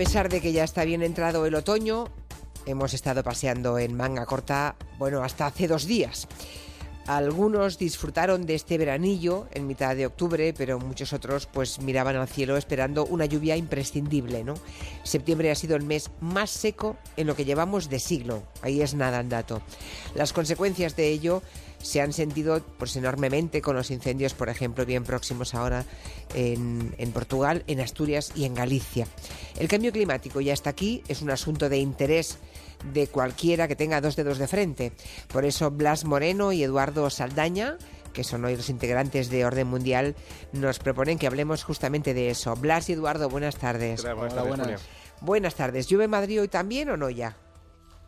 Pesar de que ya está bien entrado el otoño, hemos estado paseando en manga corta, bueno, hasta hace dos días. Algunos disfrutaron de este veranillo en mitad de octubre, pero muchos otros pues miraban al cielo esperando una lluvia imprescindible, ¿no? Septiembre ha sido el mes más seco en lo que llevamos de siglo. Ahí es nada el dato. Las consecuencias de ello se han sentido pues enormemente con los incendios, por ejemplo, bien próximos ahora en, en, Portugal, en Asturias y en Galicia. El cambio climático ya está aquí, es un asunto de interés de cualquiera que tenga dos dedos de frente. Por eso Blas Moreno y Eduardo Saldaña que son hoy los integrantes de Orden Mundial, nos proponen que hablemos justamente de eso. Blas y Eduardo, buenas tardes. Buenas tardes, buenas. buenas tardes. ¿Llueve en Madrid hoy también o no ya?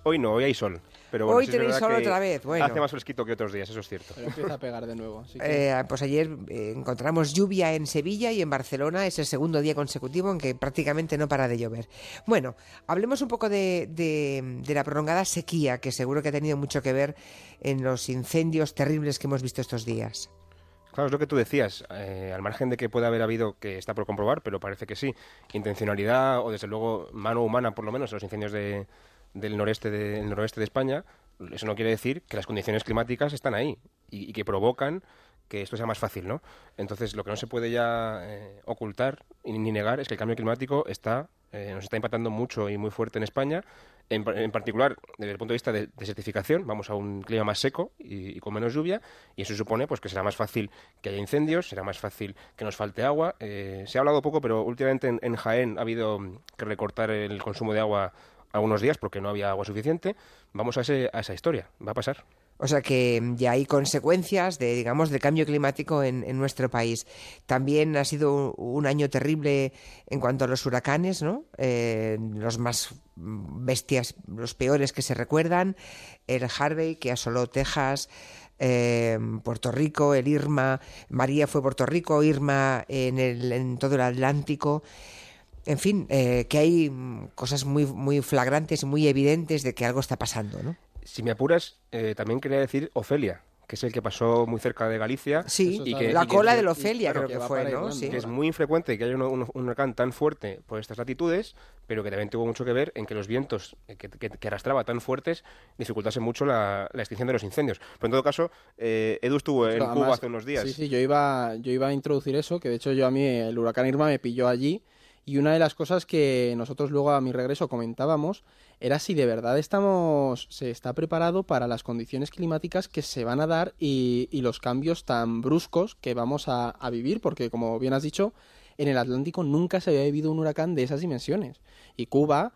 Hoy no, hoy hay sol. Pero Hoy tenéis sol otra vez. Bueno. Hace más fresquito que otros días, eso es cierto. Pero empieza a pegar de nuevo. Eh, pues ayer eh, encontramos lluvia en Sevilla y en Barcelona. Es el segundo día consecutivo en que prácticamente no para de llover. Bueno, hablemos un poco de, de, de la prolongada sequía, que seguro que ha tenido mucho que ver en los incendios terribles que hemos visto estos días. Claro, es lo que tú decías, eh, al margen de que pueda haber habido, que está por comprobar, pero parece que sí, intencionalidad o desde luego mano humana por lo menos en los incendios de, del noreste de, del noroeste de España, eso no quiere decir que las condiciones climáticas están ahí y, que provocan que esto sea más fácil, ¿no? Entonces, lo que no se puede ya eh, ocultar ni, negar es que el cambio climático está eh, nos está impactando mucho y muy fuerte en España, en, en, particular desde el punto de vista de desertificación, vamos a un clima más seco y, con menos lluvia, y eso supone pues que será más fácil que haya incendios, será más fácil que nos falte agua. Eh, se ha hablado poco, pero últimamente en, en Jaén ha habido que recortar el consumo de agua algunos días porque no había agua suficiente. Vamos a, ese, a esa historia, va a pasar. O sea que ya hay consecuencias de, digamos, del cambio climático en, en, nuestro país. También ha sido un año terrible en cuanto a los huracanes, ¿no? Eh, los más bestias, los peores que se recuerdan. El Harvey que asoló Texas. Eh, Puerto Rico, el Irma, María fue Puerto Rico, Irma en, el, en todo el Atlántico en fin, eh, que hay cosas muy, muy flagrantes y muy evidentes de que algo está pasando, ¿no? Si me apuras, eh, también quería decir Ofelia, que es el que pasó muy cerca de Galicia. Sí, y que, la y cola que, de la Ofelia claro, creo que, fue, ¿no? Sí. Que es muy infrecuente que haya un, un, un, huracán tan fuerte por estas latitudes, pero que también tuvo mucho que ver en que los vientos que, que, que arrastraba tan fuertes dificultasen mucho la, la, extinción de los incendios. Pero en todo caso, eh, Edu estuvo en Además, Cuba hace unos días. Sí, sí, yo iba, yo iba a introducir eso, que de hecho yo a mí el huracán Irma me pilló allí y una de las cosas que nosotros luego a mi regreso comentábamos era si de verdad estamos, se está preparado para las condiciones climáticas que se van a dar y, y los cambios tan bruscos que vamos a, vivir, porque como bien has dicho, en el Atlántico nunca se había vivido un huracán de esas dimensiones. Y Cuba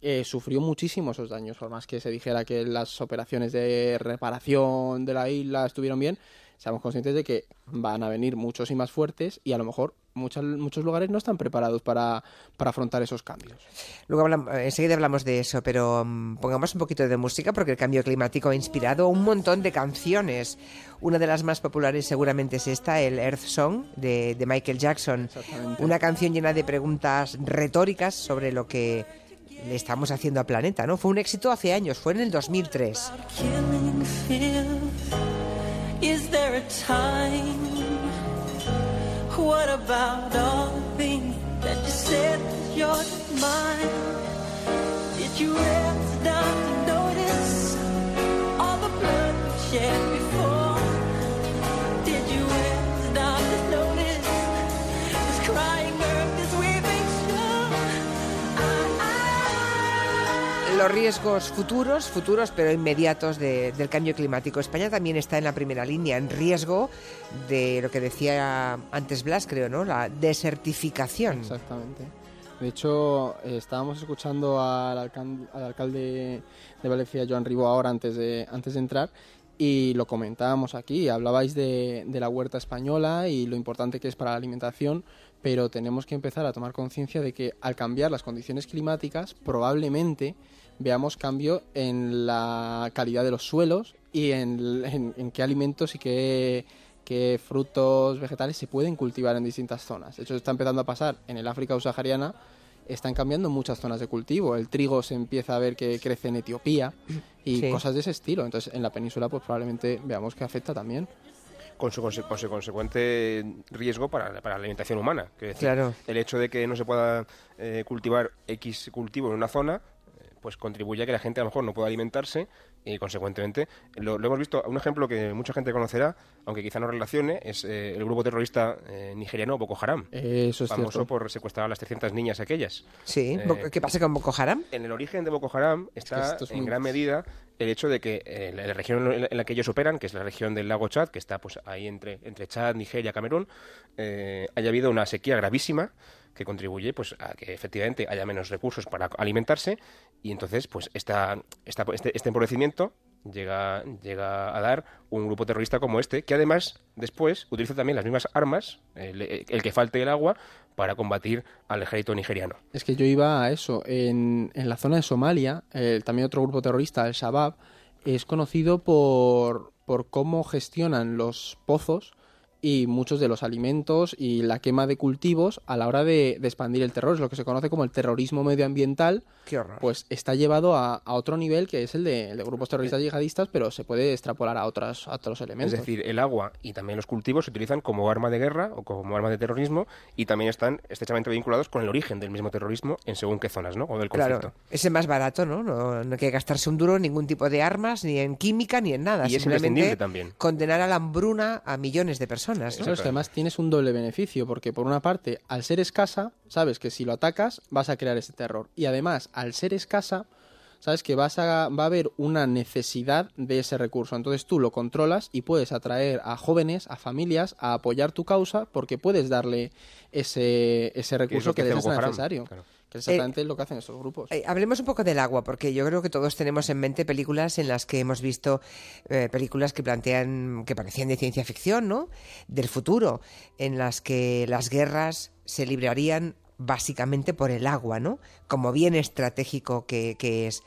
eh, sufrió muchísimo esos daños, por más que se dijera que las operaciones de reparación de la isla estuvieron bien, seamos conscientes de que van a venir muchos y más fuertes y a lo mejor muchos, muchos lugares no están preparados para, para afrontar esos cambios. Luego hablamos, enseguida hablamos de eso, pero um, pongamos un poquito de música porque el cambio climático ha inspirado un montón de canciones. Una de las más populares seguramente es esta, el Earth Song de, de Michael Jackson. Una canción llena de preguntas retóricas sobre lo que le estamos haciendo al planeta, ¿no? Fue un éxito hace años, fue en el 2003. Is there a time? What about all the things that you said you're mine? Did you Los riesgos futuros, futuros pero inmediatos de, del cambio climático. España también está en la primera línea, en riesgo de lo que decía antes Blas, creo, ¿no? La desertificación. Exactamente. De hecho, eh, estábamos escuchando al, alcalde, al alcalde de Valencia, Joan Ribó, ahora antes de, antes de entrar, y lo comentábamos aquí. Hablabais de, de la huerta española y lo importante que es para la alimentación, pero tenemos que empezar a tomar conciencia de que al cambiar las condiciones climáticas, probablemente veamos cambio en la calidad de los suelos y en, en, en qué alimentos y qué, qué, frutos vegetales se pueden cultivar en distintas zonas. De hecho, está empezando a pasar en el África subsahariana, están cambiando muchas zonas de cultivo. El trigo se empieza a ver que crece en Etiopía y sí. cosas de ese estilo. Entonces, en la península, pues probablemente veamos que afecta también. con su, conse- con su consecuente riesgo para, para la alimentación humana. Decir, Claro. El hecho de que no se pueda eh, cultivar X cultivo en una zona, pues contribuye a que la gente a lo mejor no pueda alimentarse y consecuentemente lo, lo hemos visto un ejemplo que mucha gente conocerá aunque quizá no relacione es eh, el grupo terrorista eh, nigeriano Boko Haram Eso es famoso cierto. por secuestrar a las 300 niñas aquellas Sí, Eh, ¿qué pasa con Boko Haram? en el origen de Boko Haram está es en muy- gran medida el hecho de que eh, la, la región en la- en la que ellos operan, que es la región del lago Chad, que está pues ahí entre, entre Chad, Nigeria, Camerún, eh, haya habido una sequía gravísima que contribuye pues a que efectivamente haya menos recursos para alimentarse y entonces pues esta, esta- este, este empobrecimiento llega, llega a dar un grupo terrorista como este que además después utiliza también las mismas armas el, que falte el agua para combatir al ejército nigeriano. Es que yo iba a eso. En, en la zona de Somalia, también otro grupo terrorista, el Shabab, es conocido por, por cómo gestionan los pozos y muchos de los alimentos y la quema de cultivos a la hora de, de expandir el terror. Es lo que se conoce como el terrorismo medioambiental, Qué horror. pues está llevado a, a otro nivel que es el de, el de grupos terroristas yihadistas, pero se puede extrapolar a, otras, a otros Es elementos. decir, el agua y también los cultivos se utilizan como arma de guerra o como arma de terrorismo y también están estrechamente vinculados con el origen del mismo terrorismo en según qué zonas, ¿no? O del conflicto. Claro, es el más barato, ¿no? ¿no? No hay que gastarse un duro en ningún tipo de armas, ni en química, ni en nada. Y es Simplemente imprescindible también. condenar a la hambruna a millones de personas, es que además tienes un doble beneficio, porque por una parte, al ser escasa, sabes que si lo atacas vas a crear ese terror. Y además, al ser escasa, sabes que vas a, va a haber una necesidad de ese recurso. Entonces tú lo controlas y puedes atraer a jóvenes, a familias, a apoyar tu causa, porque puedes darle ese, ese Que es recurso que, que es necesario. claro. Que es exactamente lo que hacen estos grupos. Eh, hablemos un poco del agua, porque yo creo que todos tenemos en mente películas en las que hemos visto eh, películas que plantean, que parecían de ciencia ficción, ¿no? Del futuro, en las que las guerras se librarían básicamente por el agua, ¿no? Como bien estratégico que, que es.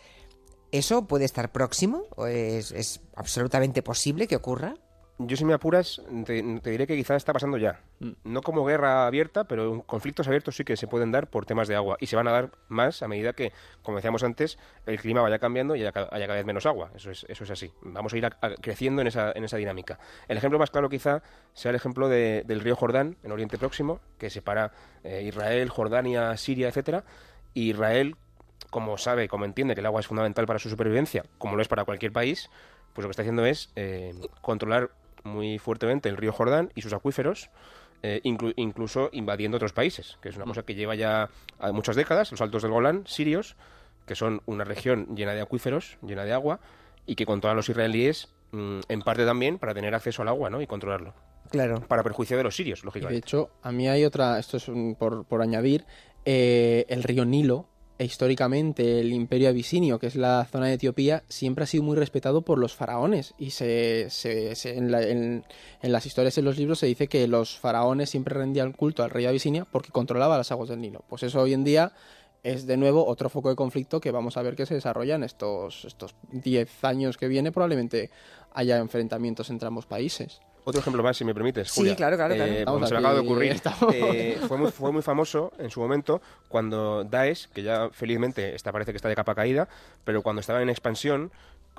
¿Eso puede estar próximo? ¿O es, es absolutamente posible que ocurra? Yo si me apuras, te, te diré que quizás está pasando ya. No como guerra abierta, pero conflictos abiertos sí que se pueden dar por temas de agua. Y se van a dar más a medida que, como decíamos antes, el clima vaya cambiando y haya, ca- haya cada vez menos agua. Eso es, eso es así. Vamos a ir a- a- creciendo en esa, en esa dinámica. El ejemplo más claro quizá sea el ejemplo de- del río Jordán, en Oriente Próximo, que separa eh, Israel, Jordania, Siria, etcétera. Y Israel, como sabe, como entiende que el agua es fundamental para su supervivencia, como lo es para cualquier país, pues lo que está haciendo es eh, controlar muy fuertemente el río Jordán y sus acuíferos, eh, inclu- incluso invadiendo otros países, que es una cosa que lleva ya a muchas décadas, los altos del Golán, sirios, que son una región llena de acuíferos, llena de agua, y que controlan los israelíes mm, en parte también para tener acceso al agua ¿no? y controlarlo. Claro. Para perjuicio de los sirios, Y de lógicamente. hecho, a mí hay otra, esto es un- por, por añadir, eh, el río Nilo, e históricamente el imperio abisinio, que es la zona de Etiopía, siempre ha sido muy respetado por los faraones. Y se, se- en, la- en- las historias, en los libros, se dice que los faraones siempre rendían culto al rey Abisinia porque controlaba las aguas del Nilo. Pues eso hoy en día es de nuevo otro foco de conflicto que vamos a ver que se desarrolla en estos estos 10 años que viene. Probablemente haya enfrentamientos entre ambos países. Otro ejemplo más, si me permites. Sí, Julia. claro, claro, claro. Eh, porque se me aquí, acaba de ocurrir. Eh, fue, muy, fue muy famoso en su momento cuando Daesh, que ya felizmente está, parece que está de capa caída, pero cuando estaba en expansión,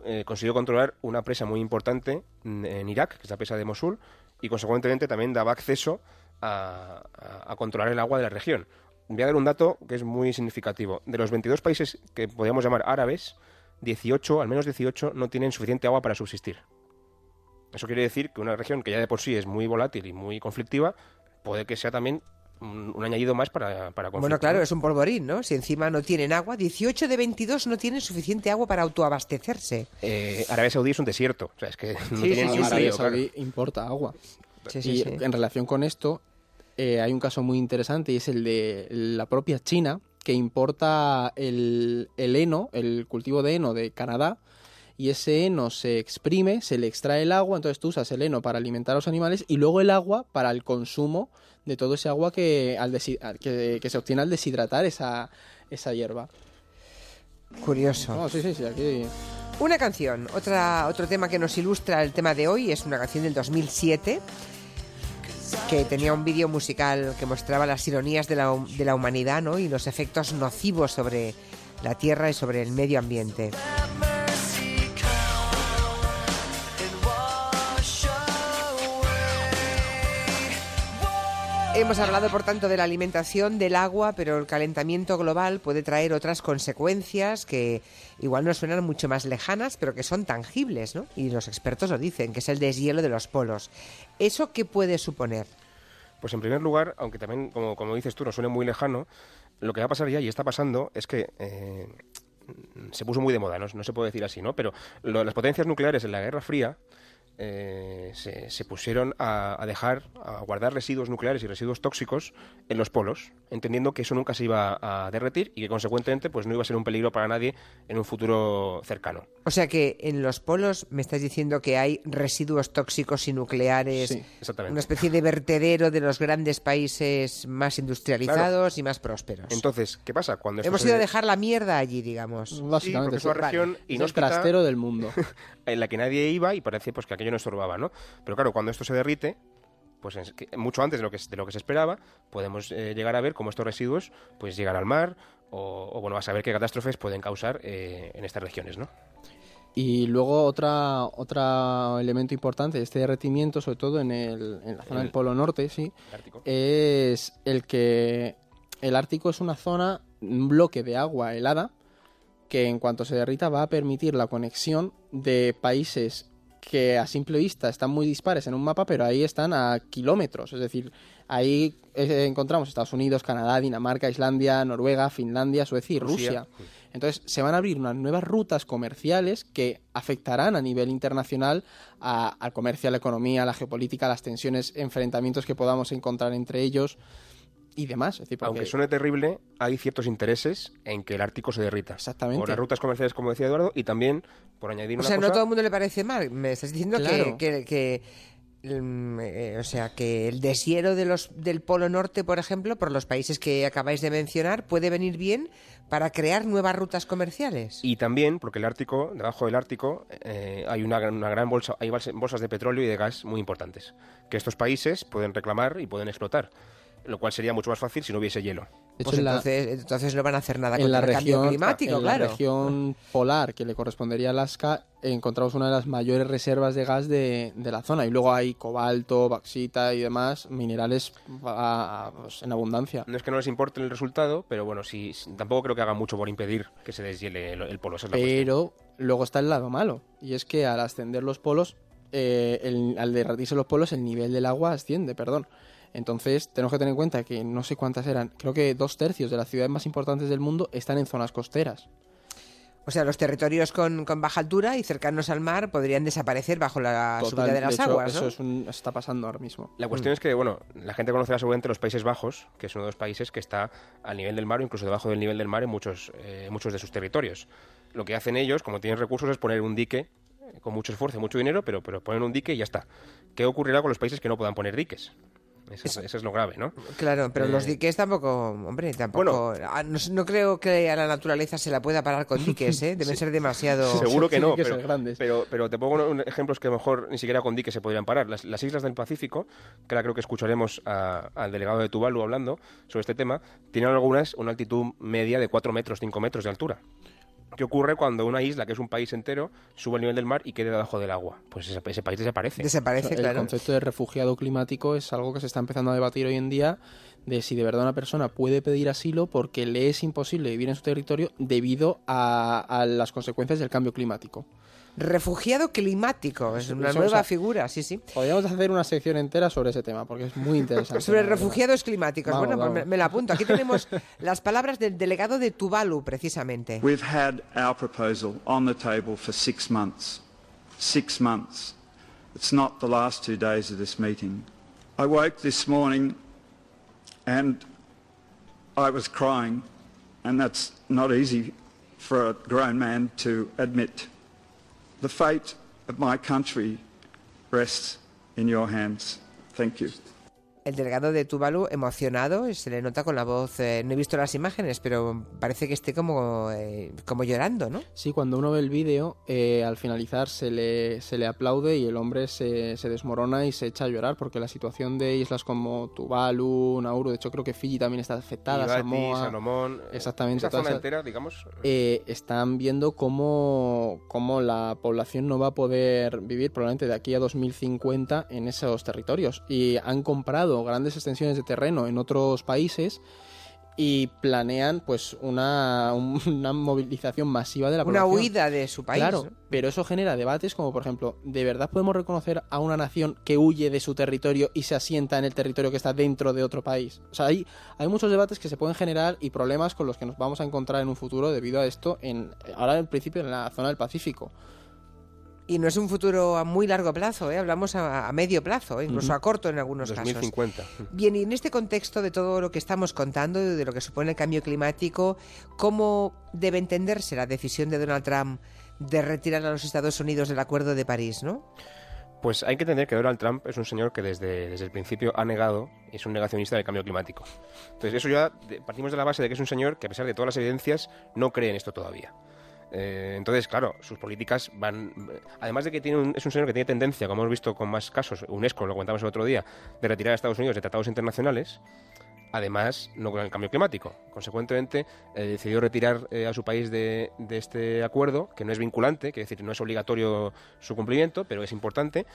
eh, consiguió controlar una presa muy importante en Irak, que es la presa de Mosul, y consecuentemente también daba acceso a, a- a controlar el agua de la región. Voy a dar un dato que es muy significativo. De los 22 países que podríamos llamar árabes, 18, al menos 18, no tienen suficiente agua para subsistir. Eso quiere decir que una región que ya de por sí es muy volátil y muy conflictiva, puede que sea también un, un añadido más para, para conflicto. Bueno, claro, es un polvorín, ¿no? Si encima no tienen agua, 18 de 22 no tienen suficiente agua para autoabastecerse. Eh, Arabia Saudí es un desierto. O sea, es que no Sí, tienen sí, sí, Arabia claro. Saudí importa agua. Sí, sí, y sí. en relación con esto, eh, hay un caso muy interesante y es el de la propia China, que importa el, el heno, el cultivo de heno de Canadá, y ese heno se exprime, se le extrae el agua, entonces tú usas el heno para alimentar a los animales y luego el agua para el consumo de todo ese agua que, al que, que se obtiene al deshidratar esa, esa hierba. Curioso. No, sí, sí, sí, aquí... Una canción, otra, otro tema que nos ilustra el tema de hoy es una canción del 2007 que tenía un vídeo musical que mostraba las ironías de la, de la humanidad ¿no? y los efectos nocivos sobre la tierra y sobre el medio ambiente. Hemos hablado, por tanto, de la alimentación, del agua, pero el calentamiento global puede traer otras consecuencias que igual nos suenan mucho más lejanas, pero que son tangibles, ¿no? Y los expertos lo dicen, que es el deshielo de los polos. ¿Eso qué puede suponer? Pues en primer lugar, aunque también, como, como dices tú, nos suene muy lejano, lo que va a pasar ya y está pasando es que eh, se puso muy de moda, ¿no? no se puede decir así, ¿no? Pero las potencias nucleares en la Guerra Fría eh, se, se pusieron a, a dejar, a guardar residuos nucleares y residuos tóxicos en los polos, entendiendo que eso nunca se iba a derretir y que consecuentemente pues no iba a ser un peligro para nadie en un futuro cercano. O sea que en los polos me estás diciendo que hay residuos tóxicos y nucleares, Sí, exactamente. una especie de vertedero de los grandes países más industrializados y más prósperos. Entonces, ¿qué pasa? Cuando Hemos ido a dejar la mierda allí, digamos. Básicamente, Sí, porque es una sí. región Es el inhóspita. trastero del mundo. en la que nadie iba y parecía pues que aquello no estorbaba, ¿no? Pero claro, cuando esto se derrite, pues es que mucho antes de lo que, de lo que se esperaba, podemos eh, llegar a ver cómo estos residuos pues llegan al mar o, o, bueno, a saber qué catástrofes pueden causar eh, en estas regiones, ¿no? Y luego otra otro elemento importante de este derretimiento, sobre todo en, el, en la zona El- del Polo Norte, sí, El Ártico. es el que el Ártico es una zona, un bloque de agua helada, que en cuanto se derrita va a permitir la conexión de países que a simple vista están muy dispares en un mapa, pero ahí están a kilómetros. Es decir, ahí eh, encontramos Estados Unidos, Canadá, Dinamarca, Islandia, Noruega, Finlandia, Suecia y Rusia. Rusia. Entonces se van a abrir unas nuevas rutas comerciales que afectarán a nivel internacional a- al comercio, a la economía, a la geopolítica, a las tensiones, enfrentamientos que podamos encontrar entre ellos y demás. Es decir, porque- Aunque suene terrible, hay ciertos intereses en que el Ártico se derrita. Exactamente. Por las rutas comerciales, como decía Eduardo, y también, por añadir O una sea, no todo el mundo le parece mal. Me estás diciendo que- Claro. que, que, mm, eh, o sea, que el deshielo de los, del Polo Norte, por ejemplo, por los países que acabáis de mencionar, puede venir bien para crear nuevas rutas comerciales. Y también, porque el Ártico, debajo del Ártico, eh, hay una, gran- una gran bolsa, hay bolsas de petróleo y de gas muy importantes, que estos países pueden reclamar y pueden explotar, lo cual sería mucho más fácil si no hubiese hielo. de hecho, Pues en la- entonces, entonces no van a hacer nada la el cambio región, climático, en claro. la región polar que le correspondería a Alaska, encontramos una de las mayores reservas de gas de, de la zona. Y luego hay cobalto, bauxita y demás minerales a- a- pues, en abundancia. No es que no les importe el resultado, pero bueno, sí, tampoco creo que hagan mucho por impedir que se deshiele el, el polo. esa es la cuestión. Pero luego está el lado malo. Y es que al ascender los polos, eh, el- al derretirse los polos, el nivel del agua asciende, perdón. Entonces tenemos que tener en cuenta que no sé cuántas eran, creo que dos tercios de las ciudades más importantes del mundo están en zonas costeras. O sea, los territorios con, con baja altura y cercanos al mar podrían desaparecer bajo la Total, subida de las hecho, aguas, Eso ¿no? es un- está pasando ahora mismo. La cuestión es que, bueno, la gente conocerá seguramente los Países Bajos, que es uno de los países que está al nivel del mar o incluso debajo del nivel del mar en muchos, eh, muchos de sus territorios. Lo que hacen ellos, como tienen recursos, es poner un dique eh, con mucho esfuerzo mucho dinero, pero, pero ponen un dique y ya está. ¿Qué ocurrirá con los países que no puedan poner diques? Eso, es- eso es lo grave, ¿no? Claro, pero Eh, los diques tampoco, hombre, tampoco. ah, no, no creo que a la naturaleza se la pueda parar con diques, ¿eh? Deben ser demasiado. Seguro que no, que pero, grandes. pero, pero te pongo unos ejemplos que a lo mejor ni siquiera con diques se podrían parar. Las, las islas del Pacífico, que ahora creo que escucharemos a- al delegado de Tuvalu hablando sobre este tema, tienen algunas una altitud media de 4 metros, 5 metros de altura. ¿Qué ocurre cuando una isla, que es un país entero, sube al nivel del mar y quede debajo del agua? Pues ese, ese país desaparece. Desaparece, el claro. concepto de refugiado climático es algo que se está empezando a debatir hoy en día de si de verdad una persona puede pedir asilo porque le es imposible vivir en su territorio debido a, a las consecuencias del cambio climático. Refugiado climático, es una Eso, o nueva sea, figura, sí, sí. Podríamos hacer una sección entera sobre ese tema porque es muy interesante. Sobre refugiados climáticos. Vamos, bueno, pues me, vamos. me la apunto. Aquí tenemos las palabras del delegado de Tuvalu, precisamente. We've had our proposal on the table for six months. Six months. It's not the last two days of this meeting. I woke this morning and I was crying, and that's not easy for a grown man to admit. The fate of my country rests in your hands. Thank you. El delegado de Tuvalu, emocionado, se le nota con la voz. eh, no he visto las imágenes, pero parece que esté como, eh, como llorando, ¿no? Sí, cuando uno ve el vídeo, eh, al finalizar se le, se le aplaude y el hombre se, se desmorona y se echa a llorar porque la situación de islas como Tuvalu, Nauru, de hecho creo que Fiji también está afectada, Kiribati, Samoa, Salomón, Exactamente, Esa zona esa- entera, digamos. eh, están viendo cómo, cómo la población no va a poder vivir probablemente de aquí a 2050 en esos territorios y han comprado comprado grandes extensiones de terreno en otros países y planean pues una, un- una movilización masiva de la Una población. huida de su país. Claro, ¿no? pero eso genera debates como por ejemplo, ¿de verdad podemos reconocer a una nación que huye de su territorio y se asienta en el territorio que está dentro de otro país? O sea, hay, hay muchos debates que se pueden generar y problemas con los que nos vamos a encontrar en un futuro debido a esto, en, ahora en principio en la zona del Pacífico. Y no es un futuro a muy largo plazo, ¿eh? hablamos a, a medio plazo, incluso a corto en algunos casos. 2050. Bien, y en este contexto de todo lo que estamos contando, de lo que supone el cambio climático, ¿cómo debe entenderse la decisión de Donald Trump de retirar a los Estados Unidos del Acuerdo de París, no? Pues hay que entender que Donald Trump es un señor que desde, desde el principio ha negado, y es un negacionista del cambio climático. Entonces, eso ya partimos de la base de que es un señor que, a pesar de todas las evidencias, no cree en esto todavía. Eh, entonces, claro, sus políticas van. Además de que tiene un- es un señor que tiene tendencia, como hemos visto con más casos, UNESCO, lo comentamos el otro día, de retirar a Estados Unidos de tratados internacionales. Además, no con el cambio climático. Consecuentemente, eh, decidió retirar eh, a su país de, este acuerdo, que no es vinculante, que es decir, no es obligatorio su cumplimiento, pero es importante,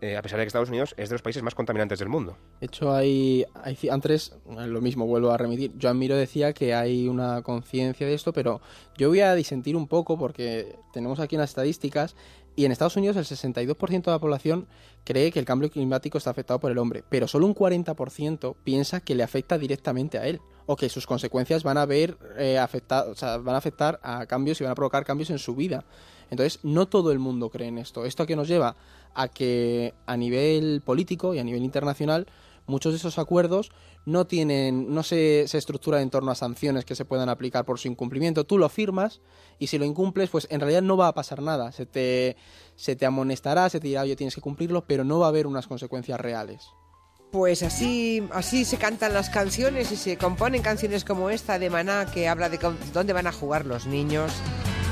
eh, a pesar de que Estados Unidos es de los países más contaminantes del mundo. De hecho, hay, antes, lo mismo, vuelvo a remitir, Joan Miro decía que hay una conciencia de esto, pero yo voy a disentir un poco porque tenemos aquí unas estadísticas y en Estados Unidos el 62% de la población cree que el cambio climático está afectado por el hombre, pero solo un 40% piensa que le afecta directamente a él o que sus consecuencias van a ver eh, afectado, van a afectar a cambios y van a provocar cambios en su vida. Entonces, no todo el mundo cree en esto. ¿Esto a qué nos lleva? A que a nivel político y a nivel internacional muchos de esos acuerdos no tienen, no se, estructuran en torno a sanciones que se puedan aplicar por su incumplimiento. Tú lo firmas y si lo incumples, pues en realidad no va a pasar nada. Se te, se te amonestará, se te dirá, oye, tienes que cumplirlo, pero no va a haber unas consecuencias reales. Pues así, así se cantan las canciones y se componen canciones como esta de Maná que habla de dónde van a jugar los niños,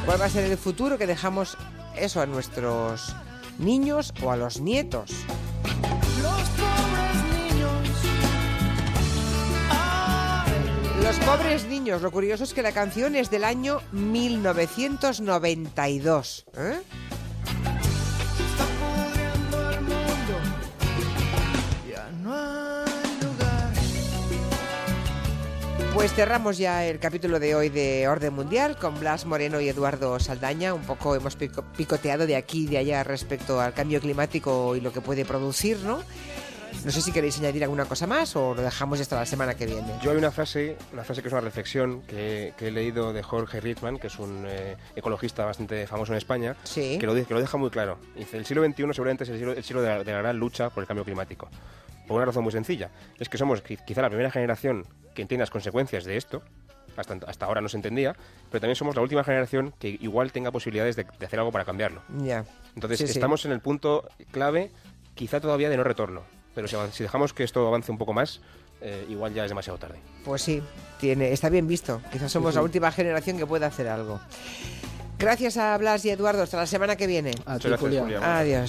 cuál va a ser el futuro que dejamos eso a nuestros niños o a los nietos. Los pobres niños, lo curioso es que la canción es del año 1992. ¿eh? Pues cerramos ya el capítulo de hoy de Orden Mundial con Blas Moreno y Eduardo Saldaña. Un poco hemos pico- picoteado de aquí y de allá respecto al cambio climático y lo que puede producir, ¿no? No sé si queréis añadir alguna cosa más o lo dejamos hasta la semana que viene. Yo hay una frase, una frase que es una reflexión que, que he leído de Jorge Rickman, que es un eh, ecologista bastante famoso en España, Sí. que, lo, que lo deja muy claro. Dice, el siglo XXI seguramente es el siglo, el siglo de, la, de la gran lucha por el cambio climático. Por una razón muy sencilla. Es que somos qui- quizá la primera generación que entiende las consecuencias de esto. Hasta, hasta ahora no se entendía, pero también somos la última generación que igual tenga posibilidades de, de hacer algo para cambiarlo. Ya. Entonces Sí, sí. estamos en el punto clave, quizá todavía de no retorno. Pero si, dejamos que esto avance un poco más, eh, igual ya es demasiado tarde. Pues sí, tiene, está bien visto. Quizás somos la última generación que pueda hacer algo. Gracias a Blas y Eduardo. Hasta la semana que viene. A ti, Muchas gracias, Julián. Julián. Adiós.